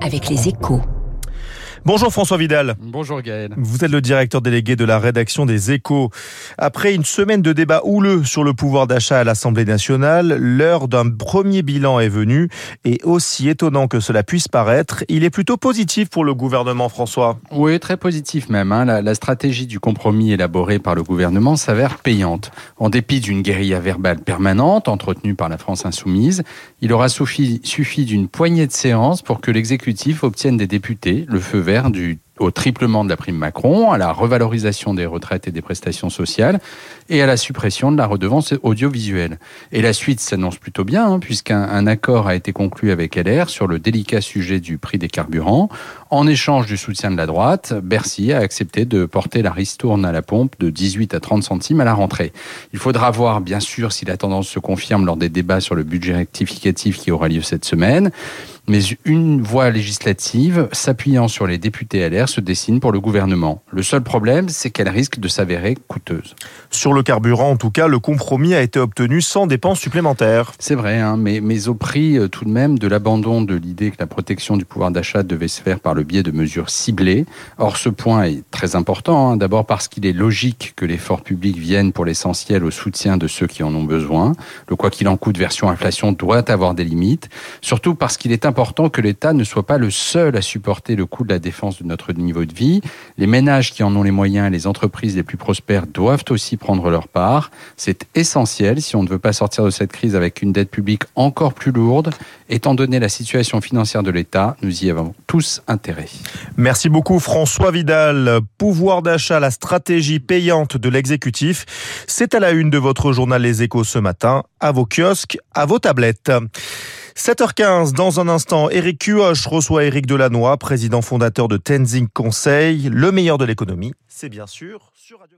avec les échos. Bonjour François Vidal. Bonjour Gaël. Vous êtes le directeur délégué de la rédaction des Échos. Après une semaine de débat houleux sur le pouvoir d'achat à l'Assemblée nationale, l'heure d'un premier bilan est venue et aussi étonnant que cela puisse paraître, il est plutôt positif pour le gouvernement François. Oui, très positif même. Hein. La, la, stratégie du compromis élaboré par le gouvernement s'avère payante. En dépit d'une guérilla verbale permanente entretenue par la France insoumise, il aura suffi, suffi d'une poignée de séances pour que l'exécutif obtienne des députés le feu vert au triplement de la prime Macron, à la revalorisation des retraites et des prestations sociales et à la suppression de la redevance audiovisuelle. Et la suite s'annonce plutôt bien, hein, puisqu'un accord a été conclu avec LR sur le délicat sujet du prix des carburants. En échange du soutien de la droite, Bercy a accepté de porter la ristourne à la pompe de 18 à 30 centimes à la rentrée. Il faudra voir, bien sûr, si la tendance se confirme lors des débats sur le budget rectificatif qui aura lieu cette semaine. Mais une voie législative s'appuyant sur les députés LR se dessine pour le gouvernement. Le seul problème, c'est qu'elle risque de s'avérer coûteuse. Sur le carburant, en tout cas, le compromis a été obtenu sans dépenses supplémentaires. C'est vrai, hein, mais, mais au prix euh, tout de même de l'abandon de l'idée que la protection du pouvoir d'achat devait se faire par le biais de mesures ciblées. Or, ce point est très important, hein, d'abord parce qu'il est logique que l'effort public vienne pour l'essentiel au soutien de ceux qui en ont besoin. Le quoi qu'il en coûte version inflation doit avoir des limites, surtout parce qu'il est important que l'État ne soit pas le seul à supporter le coût de la défense de notre niveau de vie. Les ménages qui en ont les moyens et les entreprises les plus prospères doivent aussi prendre leur part. C'est essentiel si on ne veut pas sortir de cette crise avec une dette publique encore plus lourde. Étant donné la situation financière de l'État, nous y avons tous intérêt. Merci beaucoup François Vidal. Pouvoir d'achat, la stratégie payante de l'exécutif. C'est à la une de votre journal Les Échos ce matin, à vos kiosques, à vos tablettes. 7h15, dans un instant, Eric Cuoche reçoit Eric Delannoy, président fondateur de Tenzing Conseil. Le meilleur de l'économie, c'est bien sûr sur Radio